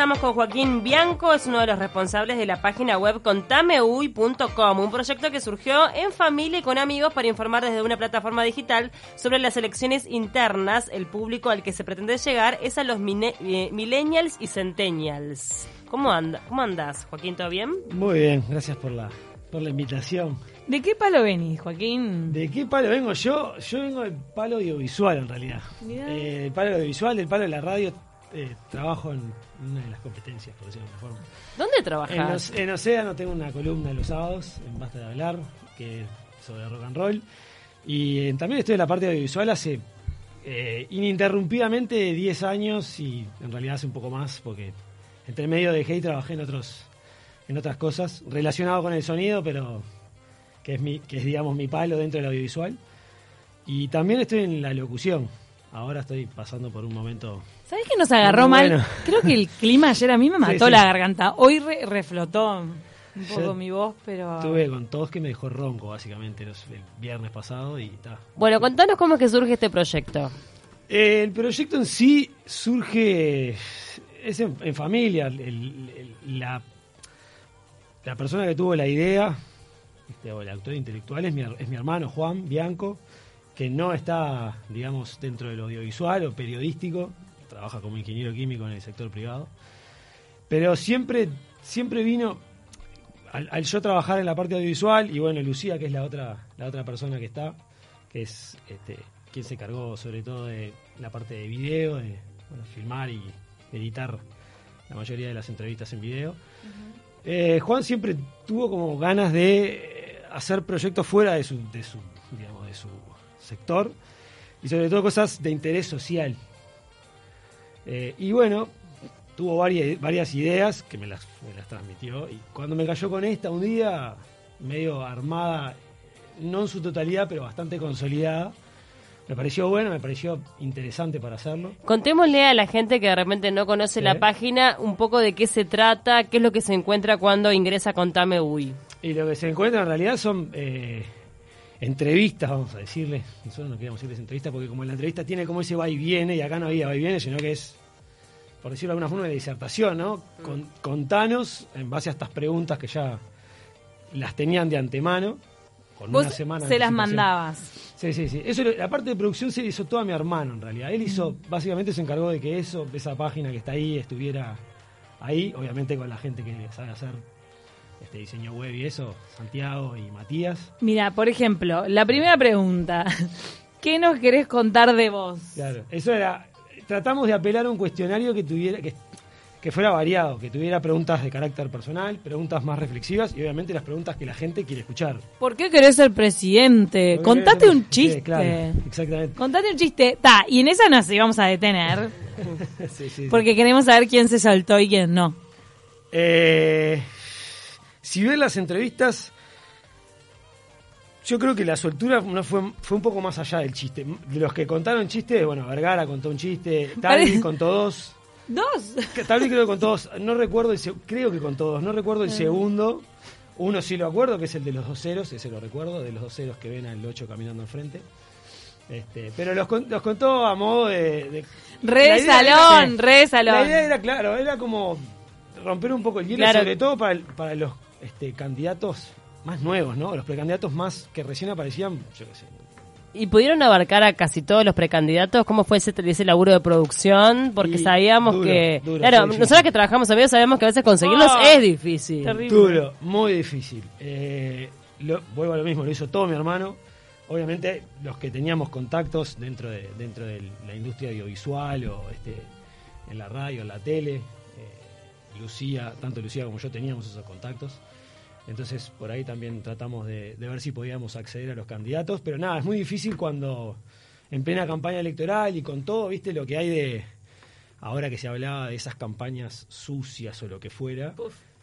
estamos con Joaquín Bianco, es uno de los responsables de la página web contameuy.com, un proyecto que surgió en familia y con amigos para informar desde una plataforma digital sobre las elecciones internas. El público al que se pretende llegar es a los eh, millennials y centennials. ¿Cómo, anda, ¿Cómo andas, Joaquín? ¿Todo bien? Muy bien, gracias por la, por la invitación. ¿De qué palo venís, Joaquín? ¿De qué palo vengo yo? Yo vengo del palo audiovisual, en realidad. Eh, el palo audiovisual, del palo de la radio eh, trabajo en una de las competencias, por decirlo de alguna forma. ¿Dónde trabajas? En, Océano tengo una columna los sábados, en Basta de Hablar, que es sobre rock and roll. Y también estoy en la parte audiovisual hace eh, ininterrumpidamente 10 años y en realidad hace un poco más, porque entre medio dejé y trabajé en otros en otras cosas relacionado con el sonido, pero que es mi que es digamos mi palo dentro del audiovisual. Y también estoy en la locución. Ahora estoy pasando por un momento. ¿Sabes que nos agarró mal? Creo que el clima ayer a mí me mató la garganta. Hoy reflotó un poco mi voz, pero. Estuve con todos que me dejó ronco, básicamente, el viernes pasado y está. Bueno, contanos cómo es que surge este proyecto. Eh, el proyecto en sí surge. Es en, familia. la, la persona que tuvo la idea, este, o el autor intelectual, es mi, es mi hermano Juan Bianco que no está, digamos, dentro del audiovisual o periodístico, trabaja como ingeniero químico en el sector privado, pero siempre, siempre vino, al, yo trabajar en la parte audiovisual, y bueno, Lucía, que es la otra, la otra persona que está, que es este, quien se cargó sobre todo de la parte de video, de filmar y editar la mayoría de las entrevistas en video. Eh, Juan siempre tuvo como ganas de hacer proyectos fuera de su, de su, digamos, de su sector y sobre todo cosas de interés social. Eh, y bueno, tuvo varias, varias ideas que me las, las transmitió y cuando me cayó con esta un día, medio armada, no en su totalidad, pero bastante consolidada, me pareció bueno, me pareció interesante para hacerlo. Contémosle a la gente que de repente no conoce la página un poco de qué se trata, qué es lo que se encuentra cuando ingresa con Tame UI. Y lo que se encuentra en realidad son eh, entrevistas, vamos a decirle. Nosotros no queríamos decirles entrevistas porque como la entrevista tiene como ese va y viene, y acá no había va y viene, sino que es, por decirlo de alguna forma, de disertación, ¿no? Mm. Con, contanos, en base a estas preguntas que ya las tenían de antemano, con una semana se las mandabas. Sí, sí, sí. Eso, la parte de producción se hizo toda mi hermano, en realidad. Él hizo, mm. básicamente se encargó de que eso, esa página que está ahí, estuviera ahí, obviamente con la gente que sabe hacer este diseño web y eso, Santiago y Matías. Mira, por ejemplo, la primera pregunta, ¿qué nos querés contar de vos? Claro, eso era, tratamos de apelar a un cuestionario que tuviera, que, que fuera variado, que tuviera preguntas de carácter personal, preguntas más reflexivas y obviamente las preguntas que la gente quiere escuchar. ¿Por qué querés ser presidente? Contate un chiste. claro, exactamente. Contate un chiste. Ta, y en esa nos íbamos a detener. sí, sí, porque queremos saber quién se saltó y quién no. Eh, si ves las entrevistas, yo creo que la soltura no fue, fue un poco más allá del chiste. De los que contaron chistes, bueno, Vergara contó un chiste, Talvi contó dos. ¿Dos? Talvi creo que contó dos. No recuerdo, el, creo que contó dos. No recuerdo el ah. segundo. Uno sí lo acuerdo, que es el de los dos ceros, ese lo recuerdo, de los dos ceros que ven al 8 caminando enfrente. Este, pero los, los contó a modo de... re salón, re salón. La idea era, claro, era como romper un poco el hielo, sobre todo para, para los este, candidatos más nuevos, ¿no? Los precandidatos más que recién aparecían, yo qué sé. ¿Y pudieron abarcar a casi todos los precandidatos? ¿Cómo fue ese, ese laburo de producción? Porque sabíamos que... claro, nosotros que trabajamos amigos sabemos que a veces conseguirlos ah, es difícil. Duro, muy difícil. Eh, lo, vuelvo a lo mismo, lo hizo todo mi hermano. Obviamente los que teníamos contactos dentro de, dentro de la industria audiovisual o este, en la radio, en la tele, eh, Lucía, tanto Lucía como yo teníamos esos contactos. Entonces por ahí también tratamos de, ver si podíamos acceder a los candidatos, pero nada, es muy difícil cuando en plena campaña electoral y con todo, viste lo que hay de, ahora que se hablaba de esas campañas sucias o lo que fuera,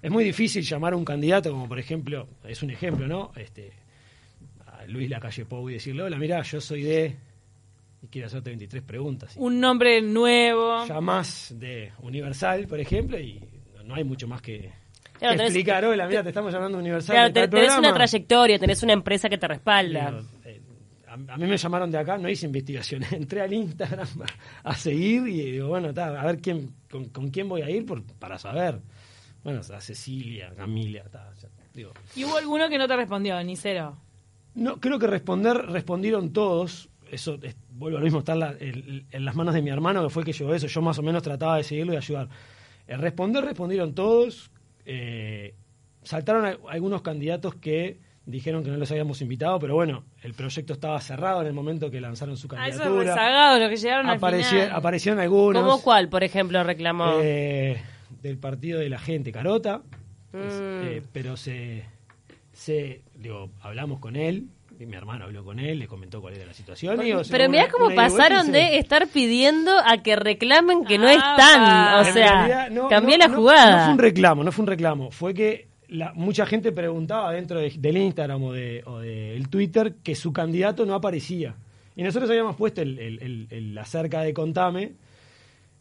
es muy difícil llamar a un candidato como por ejemplo, es un ejemplo, ¿no? Este, a Luis Lacalle Pou y decirle, hola, mira, yo soy de... Y quiero hacerte 23 preguntas. Un nombre nuevo. Llamás de Universal, por ejemplo, y no hay mucho más que Claro, explicar, hola, mira, te estamos llamando Universal. Claro, tenés una trayectoria, tenés una empresa que te respalda. Eh, a mí me llamaron de acá, no hice investigación, entré al Instagram a, seguir y digo, bueno, ta, a ver quién, con, con quién voy a ir por, para saber. Bueno, a Cecilia, Camilia, ta, ya, digo. ¿Y hubo alguno que no te respondió, ni cero? No, creo que responder, respondieron todos. Eso, es- vuelvo a lo mismo, está en, la- en- en las manos de mi hermano, que fue el que llevó eso. Yo más o menos trataba de seguirlo y ayudar. El responder, respondieron todos. Eh, saltaron a- algunos candidatos que dijeron que no los habíamos invitado, pero bueno, el proyecto estaba cerrado en el momento que lanzaron su Ah, eso es candidatura. rezagado, lo que llegaron al Apareció- final. aparecieron algunos. ¿Cómo cuál, por ejemplo, reclamó? Eh, del partido de la gente, Carota. Es, Mm. eh, pero se, se. Digo, hablamos con él. Y mi hermano habló con él, le comentó cuál era la situación. y, Pero mirá cómo pasaron de estar pidiendo a que reclamen que no Ah, están. O sea, realidad, no, cambié no, la no, jugada. No fue un reclamo, no fue un reclamo. Fue que la, mucha gente preguntaba dentro de- del Instagram o, de, o del Twitter que su candidato no aparecía. Y nosotros habíamos puesto el, el, el- el acerca de Contame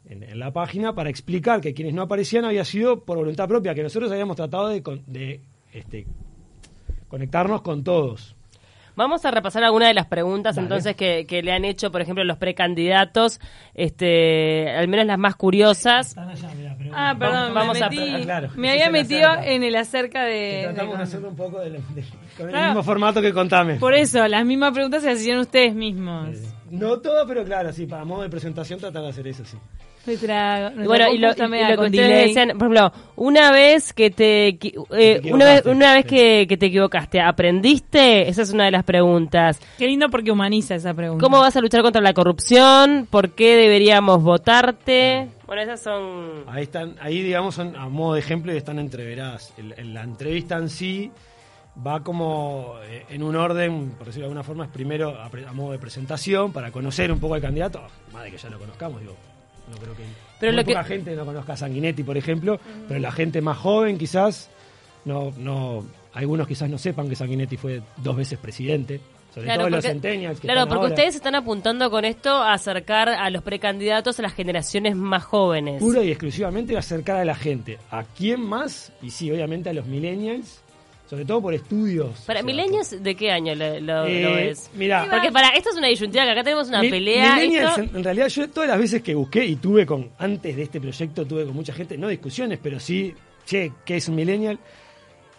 en, en la página para explicar que quienes no aparecían había sido por voluntad propia, que nosotros habíamos tratado de, con- de este, conectarnos con todos. Vamos a repasar algunas de las preguntas Dale. entonces que, que le han hecho, por ejemplo, los precandidatos, este, al menos las más curiosas. Ah, perdón, Vamos me, a- metí- ah, claro, me había metido acerca. en el acerca de... tratamos de- hacerlo un poco de- de- con el mismo formato que Contame. Por eso, las mismas preguntas se hacían ustedes mismos. No todo, pero claro, sí, para modo de presentación tratar de hacer eso, sí. Y bueno, y lo, y lo que ustedes decían, por ejemplo, una vez que te, eh, te una vez, equivocaste, una vez que, que te equivocaste, ¿aprendiste? Esa es una de las preguntas. Qué lindo porque humaniza esa pregunta. ¿Cómo vas a luchar contra la corrupción? ¿Por qué deberíamos votarte? Bueno, esas son... Ahí están, ahí digamos son a modo de ejemplo y están entreveradas. El- el- la entrevista en sí va como eh, en un orden, por decirlo de alguna forma, es primero a, pre- a modo de presentación para conocer un poco al candidato, más de que ya lo conozcamos, digo, no creo que Pero muy lo que- poca gente no conozca a Sanguinetti, por ejemplo, pero la gente más joven quizás no no algunos quizás no sepan que Sanguinetti fue dos veces presidente, sobre Claro, todo los porque- centennials que Claro, están porque ahora. ustedes están apuntando con esto a acercar a los precandidatos a las generaciones más jóvenes. pura y exclusivamente acercar a la gente. ¿A quién más? Y sí, obviamente a los millennials, sobre todo por estudios. Para O sea, milenios, ¿de qué año lo, lo, Eh, lo ves? mirá. Porque para esto es una disyuntiva, que acá tenemos una mi- pelea. millennials, esto- en, en realidad, yo todas las veces que busqué y tuve con, antes de este proyecto, tuve con mucha gente, no discusiones, pero sí, che, ¿qué es un millennial?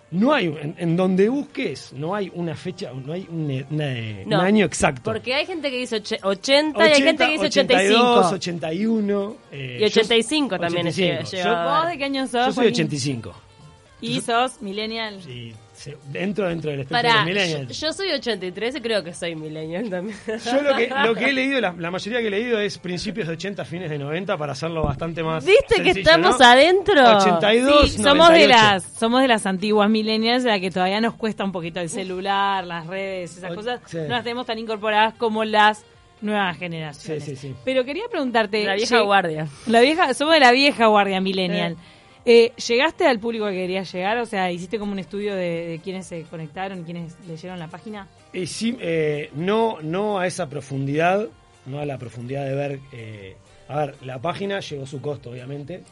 No hay, en, en donde busques, no hay una fecha, no hay un, una- No, un año exacto. Porque hay gente que dice och- 80, y hay gente que dice 82, 85. 81. eh, Y 85 también es 85. llega- Yo- llega- ¿Vos de qué año sos? Yo soy Joaquín? 85. Y sos millennial. Se- dentro, dentro del espectro de los yo, soy 83 y creo que soy millennial también. Yo lo que, lo que he leído, la, la mayoría que he leído es principios de 80, fines de 90 para hacerlo bastante más. ¿Viste que estamos ¿no? adentro? 82, Sí, somos de 98. las somos de las antiguas millennials la que todavía nos cuesta un poquito el celular, las redes, esas O- cosas. sí. No las tenemos tan incorporadas como las nuevas generaciones. Sí, sí, sí. Pero quería preguntarte, La vieja guardia. La vieja, somos de la vieja guardia millennial. Eh, ¿Llegaste al público que querías llegar? O sea, ¿hiciste como un estudio de, de quiénes se conectaron, quiénes leyeron la página? Sí, eh, no, no a esa profundidad, no a la profundidad de ver. eh, a ver, la página llegó su costo, obviamente.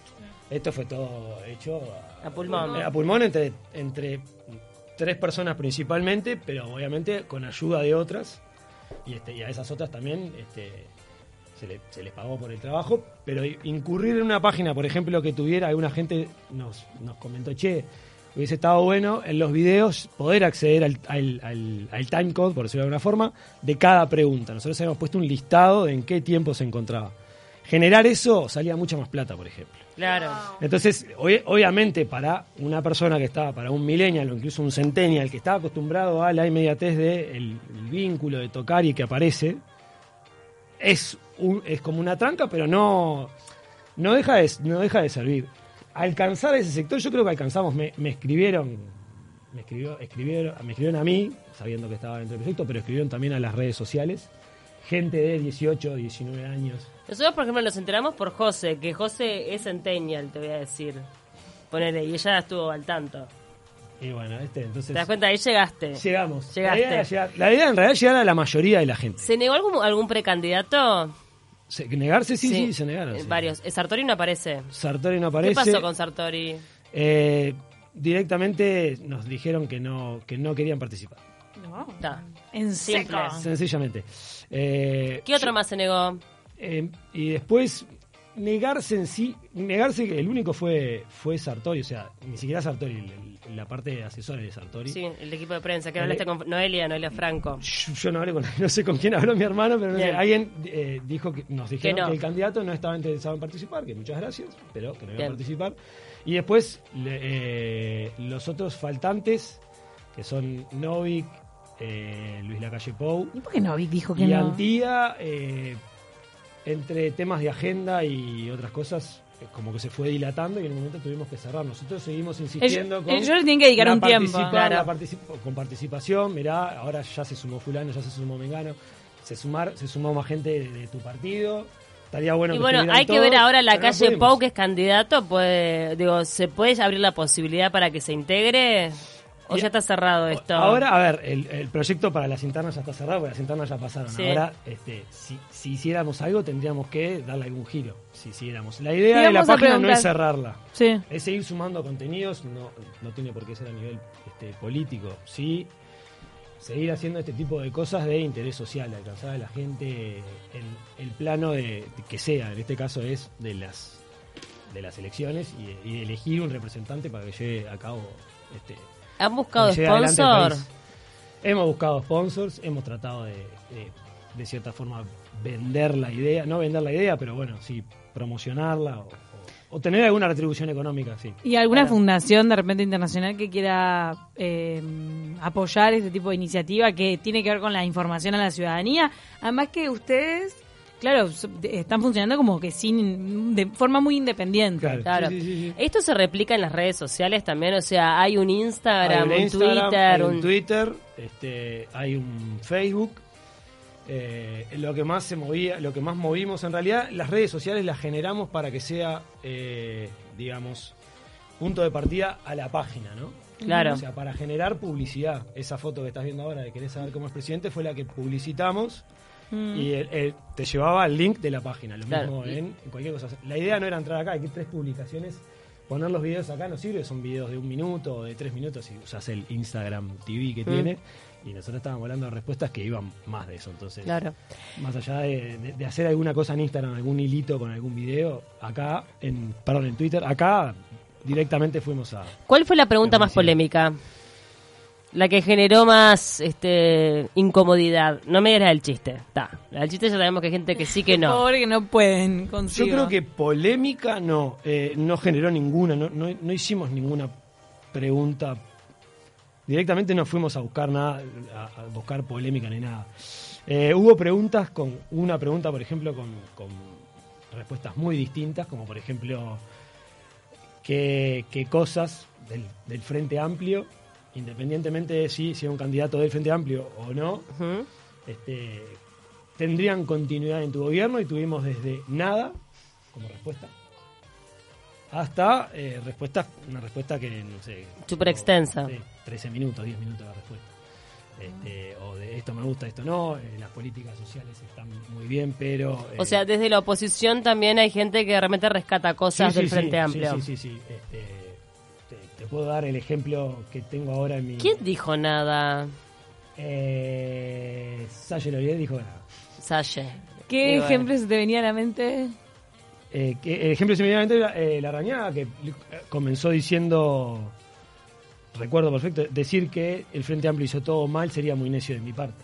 Esto fue todo hecho A pulmón. A pulmón entre, entre tres personas principalmente, pero obviamente con ayuda de otras. Y, este, y a esas otras también este, se, le- se les pagó por el trabajo. Pero incurrir en una página, por ejemplo, que tuviera, alguna gente nos, nos comentó, che, hubiese estado bueno en los videos poder acceder al, al, al, al timecode, por decirlo de alguna forma, de cada pregunta. Nosotros habíamos puesto un listado de en qué tiempo se encontraba. Generar eso salía mucha más plata, por ejemplo. Claro. Entonces, obvi- obviamente, para una persona que estaba, para un millennial o incluso un centennial que estaba acostumbrado a la inmediatez del vínculo de tocar y que aparece, es, un- es como una tranca, pero no, no, deja de, no deja de servir. Alcanzar ese sector, yo creo que alcanzamos. Me, me escribieron, me, escribió, escribieron, me escribieron a mí, sabiendo que estaba dentro del proyecto, pero escribieron también a las redes sociales. Gente de 18, 19 años. Nosotros, por ejemplo, nos enteramos por José, que José es centennial, te voy a decir. Ponele, y ella estuvo al tanto. Y bueno, este, entonces. ¿Te das cuenta? Ahí llegaste. Llegamos. Llegaste. La idea, era llegar- la idea en realidad es llegar a la mayoría de la gente. ¿Se negó algún, algún precandidato? Se- ¿Negarse? Sí, sí, se negaron. Eh, sí. Varios. Eh, Sartori no aparece. Sartori no ¿Qué aparece. pasó con Sartori? Eh, directamente nos dijeron que no, que no querían participar. No. Está. En Simple. seco. Sencillamente. Eh, ¿Qué otro más se negó? Eh, y después, negarse en sí, negarse que el único fue, fue Sartori, o sea, ni siquiera Sartori, el- la parte de asesores de Sartori. Sí, el equipo de prensa, que hablaste con Noelia, Noelia Franco. Yo, yo no hablé con no sé con quién habló mi hermano, pero no sé, alguien eh, dijo que nos dijeron no. que el candidato no estaba interesado en participar, que muchas gracias, pero que no iba Bien. a participar. Y después le- eh, los otros faltantes, que son Novik, eh, Luis Lacalle Pou, ¿Y por qué no? Vic dijo que y no? Antía, eh, entre temas de agenda y otras cosas, eh, como que se fue dilatando y en un momento tuvimos que cerrar. Nosotros seguimos insistiendo Ellos- con. ellos le tienen que dedicar un tiempo. Claro. particip- con participación, mirá, ahora ya se sumó Fulano, ya se sumó Mengano, se, sumar, se sumó más gente de, de tu partido. Estaría bueno y que bueno, hay que ver ahora la no calle pudimos. Pau, que es candidato, puede, digo, ¿se puede abrir la posibilidad para que se integre? ¿O ya está cerrado esto? Ahora, a ver, el, el proyecto para las internas ya está cerrado, porque las internas ya pasaron. Sí. Ahora, este, si, si hiciéramos algo, tendríamos que darle algún giro. Si hiciéramos. La idea de la página no es cerrarla, Sí. es seguir sumando contenidos, no, no tiene por qué ser a nivel este, político. Sí, seguir haciendo este tipo de cosas de interés social, de alcanzar a la gente en el plano de, de que sea. En este caso es de las de las elecciones y de, y de elegir un representante para que lleve a cabo este, ¿Han buscado que lleve adelante el sponsor? país. Hemos buscado sponsors, hemos tratado de, de, de cierta forma vender la idea, no vender la idea, pero bueno, sí, promocionarla o, o- o tener alguna retribución económica, sí. ¿Y alguna fundación de repente internacional que quiera eh, apoyar este tipo de iniciativa que tiene que ver con la información a la ciudadanía? Además que ustedes, claro, están funcionando como que sin de forma muy independiente. Claro. Claro. Sí, sí, sí, sí. Esto se replica en las redes sociales también, o sea, hay un Hay Instagram, un un Instagram, Twitter, hay un un... Twitter, este, hay un Facebook. Eh, lo que más se movía, lo que más movimos en realidad, las redes sociales las generamos para que sea, eh, digamos, punto de partida a la página, ¿no? Claro. O sea, para generar publicidad. Esa foto que estás viendo ahora de querés saber cómo es presidente fue la que publicitamos Mm. y el- el- te llevaba al link de la página. Lo Claro. mismo en, en cualquier cosa. La idea no era entrar acá, hay que tres publicaciones. Poner los videos acá no sirve, son videos de un minuto o de tres minutos si usas el Instagram TV que Mm. tiene. Y nosotros estábamos hablando de respuestas que iban más de eso. Entonces, Claro. más allá de, de- de hacer alguna cosa en Instagram, algún hilito con algún video, acá, en, perdón, en Twitter, acá directamente fuimos a, ¿Cuál fue la pregunta más polémica? La que generó más este incomodidad. No me digas el chiste. Está. La del chiste ya sabemos que hay gente que sí que no. Pobre que no pueden Yo consigo. creo que polémica no, eh, no generó ninguna, no, no, no hicimos ninguna pregunta. Directamente no fuimos a buscar nada, a, a buscar polémica ni nada. Eh, hubo preguntas con, una pregunta, por ejemplo, con, con respuestas muy distintas, como por ejemplo, qué, qué cosas del, del Frente Amplio, independientemente de si, era un candidato del Frente Amplio o no, este, tendrían continuidad en tu gobierno y tuvimos desde nada como respuesta hasta eh, respuesta, una respuesta que no sé. Súper extensa. sí, 13 minutos, 10 minutos de respuesta. Este, o de esto me gusta, esto no, eh, las políticas sociales están muy bien, pero... eh, O sea, desde la oposición también hay gente que realmente rescata cosas sí, del Frente Amplio. Sí, sí, sí. sí, este, te, puedo dar el ejemplo que tengo ahora en mi... ¿Quién dijo nada? Eh, Salle Lorier dijo nada. Salle. ¿Qué Y bueno. ejemplo se te venía a la mente? Eh, que, el ejemplo inmediatamente era eh, la arañada que eh, comenzó diciendo, recuerdo perfecto, decir que el Frente Amplio hizo todo mal sería muy necio de mi parte.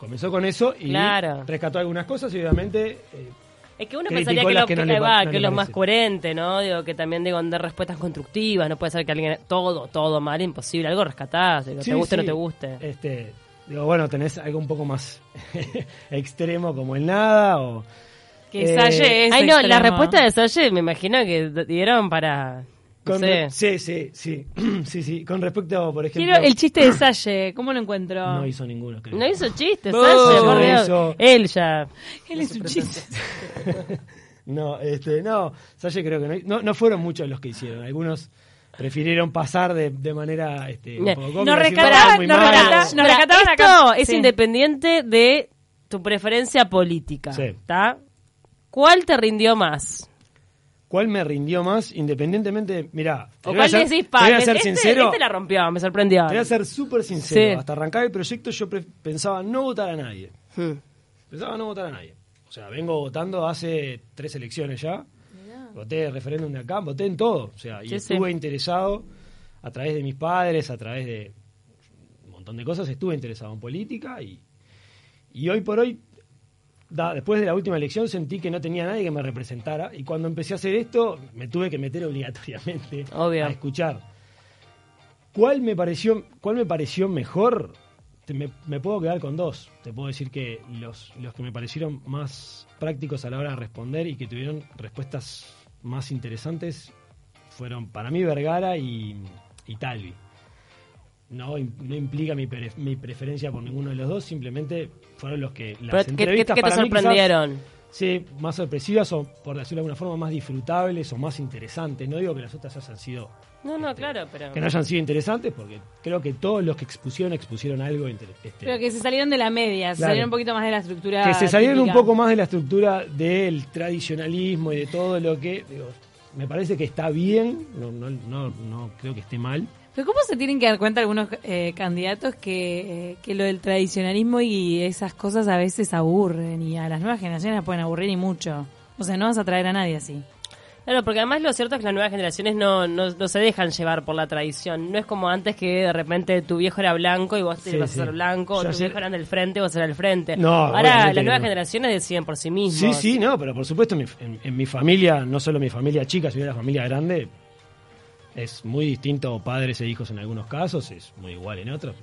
Comenzó con eso y Claro. rescató algunas cosas y obviamente eh, Es que uno Criticó pensaría que, lo, que no que- le ahí pa- va, no que le lo más coherente, ¿no? Digo, que también digo, dar respuestas constructivas, no puede ser que alguien, todo, todo mal, imposible, algo rescatás, digo, sí, te guste o no te guste. Este, digo, bueno, tenés algo un poco más extremo como el nada o... Que Eh, Salle es Ay, no, la respuesta de Salle me imagino que dieron para, no Con sé. sí, sí, sí, sí, sí. Con respecto, por ejemplo... Quiero el chiste de Salle, ¿cómo lo encuentro? No hizo ninguno, creo. No hizo chistes, Bo- Salle, por Dios. hizo- Él ya. Él es un chiste. No, este, no, Salle creo que no, no, no fueron muchos los que hicieron. Algunos prefirieron pasar de, de manera este, un Ne- poco nos rescataban- "Ah, muy nos mal". rescataban- nos rescataban esto acá. es Sí. independiente de tu preferencia política, Sí. ¿está? ¿Cuál te rindió más? ¿Cuál me rindió más? Independientemente, mirá, te ¿O voy a cuál ser, decís, te pa? voy a Este, ser sincero, este la rompió, me sorprendió. te voy a ser súper sincero. Sí. Hasta arrancar el proyecto yo pre- pensaba no votar a nadie. Hmm. Pensaba no votar a nadie. O sea, vengo votando hace tres elecciones ya. Voté el referéndum de acá, voté en todo. O sea, y Sí, sí. estuve interesado a través de mis padres, a través de un montón de cosas, estuve interesado en política y, y hoy por hoy, da- después de la última elección, sentí que no tenía nadie que me representara. Y cuando empecé a hacer esto, me tuve que meter obligatoriamente Obvio. a escuchar. ¿Cuál me pareció, cuál me pareció mejor? Te- me, me puedo quedar con dos. Te puedo decir que los, los que me parecieron más prácticos a la hora de responder y que tuvieron respuestas más interesantes fueron para mí Vergara y, y Talvi. No, no implica mi, pre- mi preferencia por ninguno de los dos, simplemente fueron los que Pero, las ¿qué- ¿Qué, entrevistas qué te para mí quizás- sorprendieron? Sí, más sorpresivas o, por decirlo de alguna forma, más disfrutables o más interesantes. No digo que las otras hayan sido No, no, Este, claro, pero... que no hayan sido interesantes, porque creo que todos los que expusieron expusieron algo inter- este, Pero que se salieron de la media, se Claro. salieron un poquito más de la estructura. que se salieron un poco más de la estructura del tradicionalismo y de todo lo que digo, me parece que está bien, no, no, no, no creo que esté mal. Pero ¿cómo se tienen que dar cuenta algunos eh, candidatos que, eh, que lo del tradicionalismo y esas cosas a veces aburren y a las nuevas generaciones las pueden aburrir y mucho? O sea, no vas a traer a nadie así. Claro, porque además lo cierto es que las nuevas generaciones no, no, no se dejan llevar por la tradición. No es como antes que de repente tu viejo era blanco y vos te Sí, vas sí. a ser blanco, o tu ayer- viejo eran del frente y vos eras del frente. No, Ahora las nuevas no. generaciones deciden por sí Sí, mismos. sí, no, pero por supuesto en mi, en- en mi familia, no solo mi familia chica, sino la familia grande, es muy distinto padres e hijos en algunos casos, es muy igual en otros.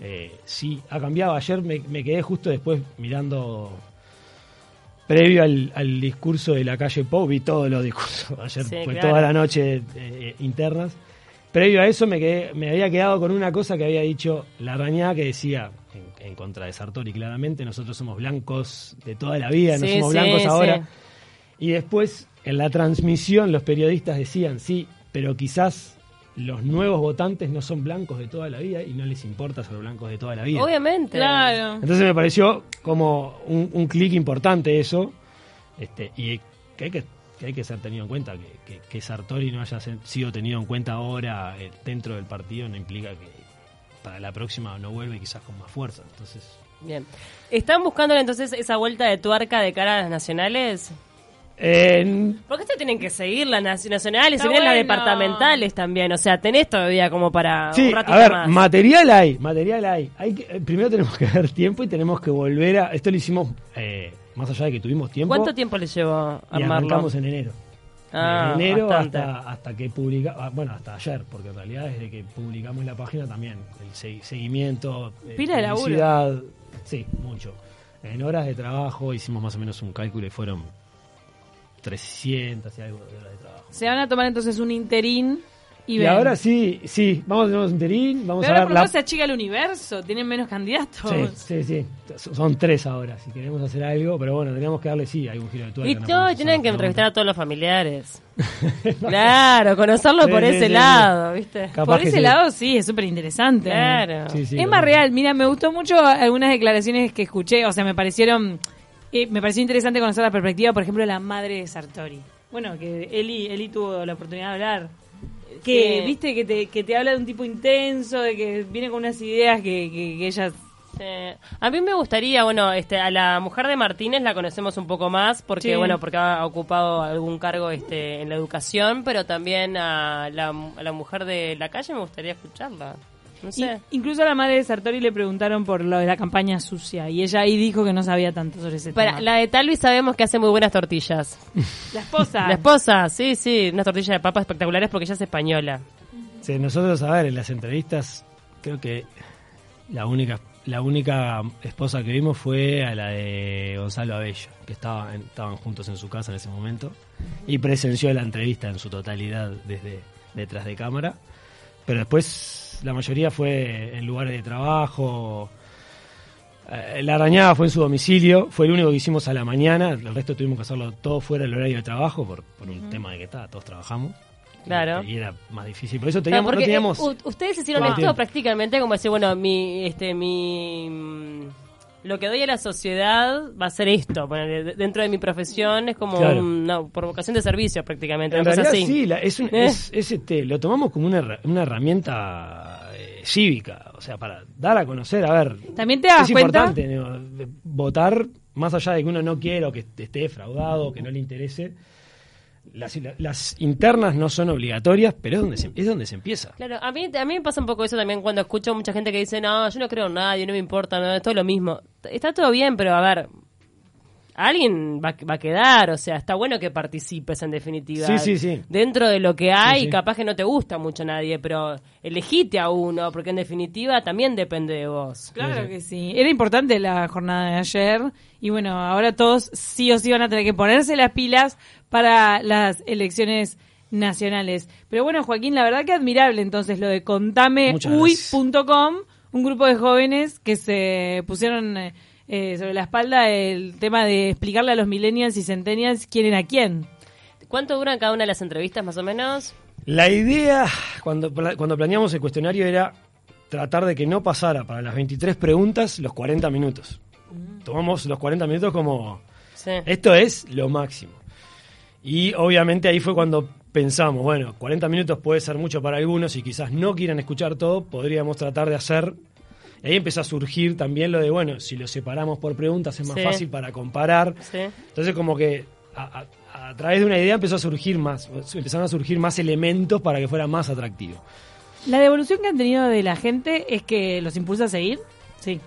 Eh, sí, ha cambiado. Ayer me, me quedé justo después mirando, previo al, al discurso de la calle Pau, vi todos los discursos, ayer Sí, fue claro. toda la noche eh, internas. Previo a eso me, quedé, me había quedado con una cosa que había dicho la que decía, en, en contra de Sartori claramente, nosotros somos blancos de toda la vida, no somos sí, blancos ahora. Y después, en la transmisión, los periodistas decían, sí, pero quizás los nuevos votantes no son blancos de toda la vida y no les importa ser blancos de toda la vida. Obviamente. Claro. Entonces me pareció como un, un clic importante eso, este, y que hay que, que hay que ser tenido en cuenta, que, que, que Sartori no haya sido tenido en cuenta ahora eh, dentro del partido no implica que para la próxima no vuelve quizás con más fuerza. Entonces, Bien. ¿Están buscando entonces esa vuelta de tuerca de cara a las nacionales? Eh, Porque ustedes tienen que seguir las naci- nacionales, se vienen las bueno. departamentales también. O sea, tenés todavía como para Sí, un ratito a ver, más. material hay, material hay. hay que, eh, primero tenemos que dar tiempo y tenemos que volver a... Esto lo hicimos, eh, más allá de que tuvimos tiempo, ¿Cuánto tiempo les llevó y armarlo? arrancamos en enero. Ah, en enero hasta, hasta que publicamos, bueno, hasta ayer, porque en realidad desde que publicamos la página también, el segui- seguimiento, eh, Pila de laburo. publicidad, sí, mucho. En horas de trabajo hicimos más o menos un cálculo y fueron 300 y algo de horas de trabajo. Se van a tomar entonces un interín y, Y, ahora sí, sí, vamos a tener un interín, vamos Pero a ahora ver por la... se achica el universo, tienen menos candidatos. Sí, sí, sí. Son tres ahora, si queremos hacer algo, pero bueno, tenemos que darle sí, algún giro de tuerca. Y no y tienen que entrevistar a todos los familiares. claro, conocerlo Sí, por sí, ese sí, sí. lado, ¿viste? Capaz Por ese sí. lado sí, es súper interesante. Claro. Sí, sí, es más real. Mira, me gustó mucho algunas declaraciones que escuché, o sea, me parecieron, eh, me pareció interesante conocer la perspectiva, por ejemplo, de la madre de Sartori. Bueno, que Eli, Eli tuvo la oportunidad de hablar. Que, Sí. viste, que te, que te habla de un tipo intenso, de que viene con unas ideas que, que, que ella... A mí me gustaría, bueno, este, a la mujer de Martínez la conocemos un poco más porque, Sí. bueno, porque ha ocupado algún cargo este, en la educación, pero también a la, a la mujer de la calle me gustaría escucharla. No sé. Y- incluso a la madre de Sartori le preguntaron por lo de la campaña sucia y ella ahí dijo que no sabía tanto sobre ese Para, tema. la de Talvi sabemos que hace muy buenas tortillas. La esposa. La esposa, sí, sí, unas tortillas de papa espectaculares porque ella es española. Sí, nosotros, a ver, en las entrevistas, creo que la única la única esposa que vimos fue a la de Gonzalo Abello, que estaba en- estaban juntos en su casa en ese momento, y presenció la entrevista en su totalidad desde detrás de cámara. Pero después la mayoría fue en lugares de trabajo. Eh, La arañada fue en su domicilio, fue el único que hicimos a la mañana, el resto tuvimos que hacerlo todo fuera del horario de trabajo por, por un tema de que está, todos trabajamos. Claro. Y, era más difícil. Por eso teníamos, no teníamos. eh, u- ustedes hicieron Claro. esto prácticamente como decir, bueno, mi, este, mi, mm, lo que doy a la sociedad va a ser esto. Dentro de mi profesión es como Claro. una por vocación de servicio prácticamente. En realidad así. sí, la- es, un- Eh. es- es, este, lo tomamos como una, una herramienta cívica, o sea, para dar a conocer, a ver, También te das es cuenta- importante votar, más allá de que uno no quiera o que esté defraudado, que no le interese. Las, las internas no son obligatorias, pero es donde se, es donde se empieza. Claro, a mí, a mí me pasa un poco eso también cuando escucho mucha gente que dice, no, yo no creo en nadie, no me importa, no, es todo lo mismo. Está todo bien, pero a ver, alguien va, va a quedar, o sea, está bueno que participes en definitiva. Sí, sí, sí. Dentro de lo que hay, Sí, sí. capaz que no te gusta mucho nadie, pero elegite a uno, porque en definitiva también depende de vos. Claro que sí. Era importante la jornada de ayer y bueno, ahora todos sí o sí van a tener que ponerse las pilas para las elecciones nacionales. Pero bueno, Joaquín, la verdad que admirable entonces lo de contameuy.com, un grupo de jóvenes que se pusieron eh, eh, sobre la espalda el tema de explicarle a los millennials y centennials quién era quién. ¿Cuánto duran cada una de las entrevistas más o menos? La idea, cuando, cuando planeamos el cuestionario, era tratar de que no pasara para las 23 preguntas los 40 minutos. Tomamos los 40 minutos como, Sí. esto es lo máximo. Y obviamente ahí fue cuando pensamos, bueno, 40 minutos puede ser mucho para algunos y quizás no quieran escuchar todo, podríamos tratar de hacer... Y ahí empezó a surgir también lo de, bueno, si lo separamos por preguntas es más Sí. fácil para comparar. Sí. Entonces como que a, a- a través de una idea empezó a surgir más, empezaron a surgir más elementos para que fuera más atractivo. La devolución que han tenido de la gente es que los impulsa a seguir. Sí.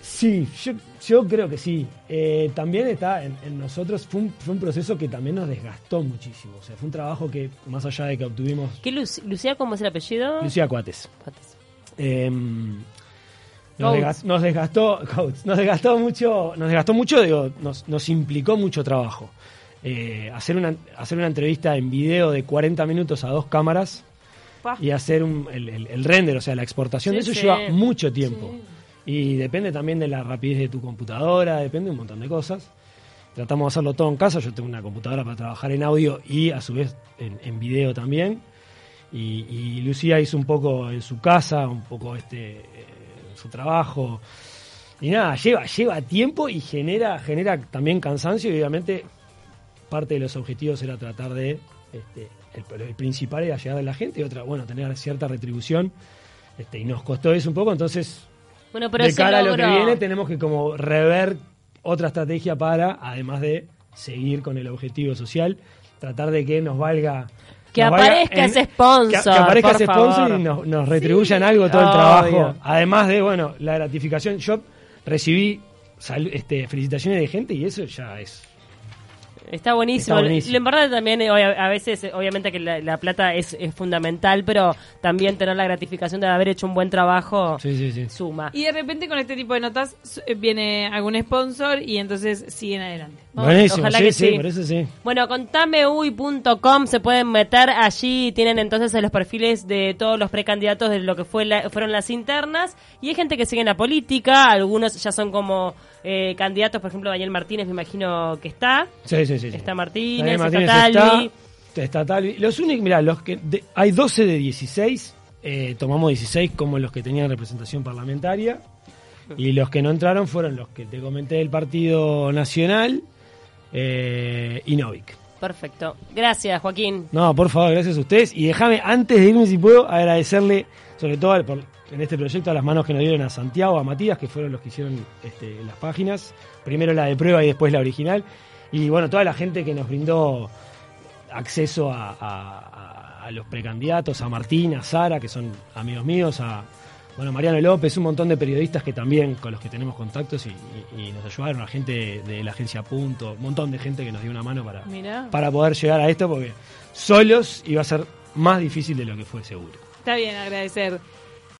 Sí, yo, yo creo que sí. Eh, también está en, en nosotros, fue un, fue un proceso que también nos desgastó muchísimo. O sea, fue un trabajo que, más allá de que obtuvimos... ¿Qué Luc- Lucía, cómo es el apellido? Lucía Cuates. Pates. Eh, nos, desgastó, nos desgastó mucho, nos desgastó mucho, digo, nos, nos implicó mucho trabajo. Eh, hacer una hacer una entrevista en video de 40 minutos a dos cámaras y hacer un- el, el- el render, o sea, la exportación de eso sí. lleva mucho tiempo. Y depende también de la rapidez de tu computadora, depende de un montón de cosas. Tratamos de hacerlo todo en casa. Yo tengo una computadora para trabajar en audio y a su vez en, en video también. Y, y Lucía hizo un poco en su casa, un poco este su trabajo. Y nada, lleva, lleva tiempo y genera, genera también cansancio y obviamente parte de los objetivos era tratar de, este, el, el principal era llegar a la gente y otra, bueno, tener cierta retribución. Este, y nos costó eso un poco, entonces Bueno, pero de cara a lo que viene tenemos que como rever otra estrategia para, además de seguir con el objetivo social, tratar de que nos valga Que nos aparezca ese sponsor, que, que aparezca por ese sponsor favor. y nos, nos retribuyan algo todo el trabajo. Además de bueno la gratificación yo recibí sal- este, felicitaciones de gente y eso ya es Está buenísimo. Está buenísimo. En verdad también, eh, a veces, eh, obviamente que la, la plata es, es fundamental, pero también tener la gratificación de haber hecho un buen trabajo sí sí sí suma. Y de repente con este tipo de notas eh, viene algún sponsor y entonces siguen adelante. Vamos. buenísimo ojalá sí, que sí sí. por eso sí Bueno, con tameuy.com se pueden meter allí, tienen entonces los perfiles de todos los precandidatos de lo que fue la- fueron las internas y hay gente que sigue en la política, algunos ya son como eh, candidatos, por ejemplo Daniel Martínez me imagino que está, sí sí sí, sí. está Martínez, está Talvi. está, está Talvi. Los únicos, mira, los que de- hay 12 de 16, eh, tomamos 16 como los que tenían representación parlamentaria y los que no entraron fueron los que te comenté del Partido Nacional eh, y Novik. Perfecto. Gracias, Joaquín. No, por favor, gracias a ustedes. Y déjame, antes de irme, si puedo, agradecerle, sobre todo por- en este proyecto, a las manos que nos dieron a Santiago, a Matías, que fueron los que hicieron este, las páginas. Primero la de prueba y después la original. Y bueno, toda la gente que nos brindó acceso a, a- a- a los precandidatos, a Martín, a Sara, que son amigos míos, a bueno, Mariano López, un montón de periodistas que también con los que tenemos contactos y, y- y nos ayudaron, a gente de, de la agencia Punto, un montón de gente que nos dio una mano para, Mirá. para poder llegar a esto, porque solos iba a ser más difícil de lo que fue seguro. Está bien agradecer.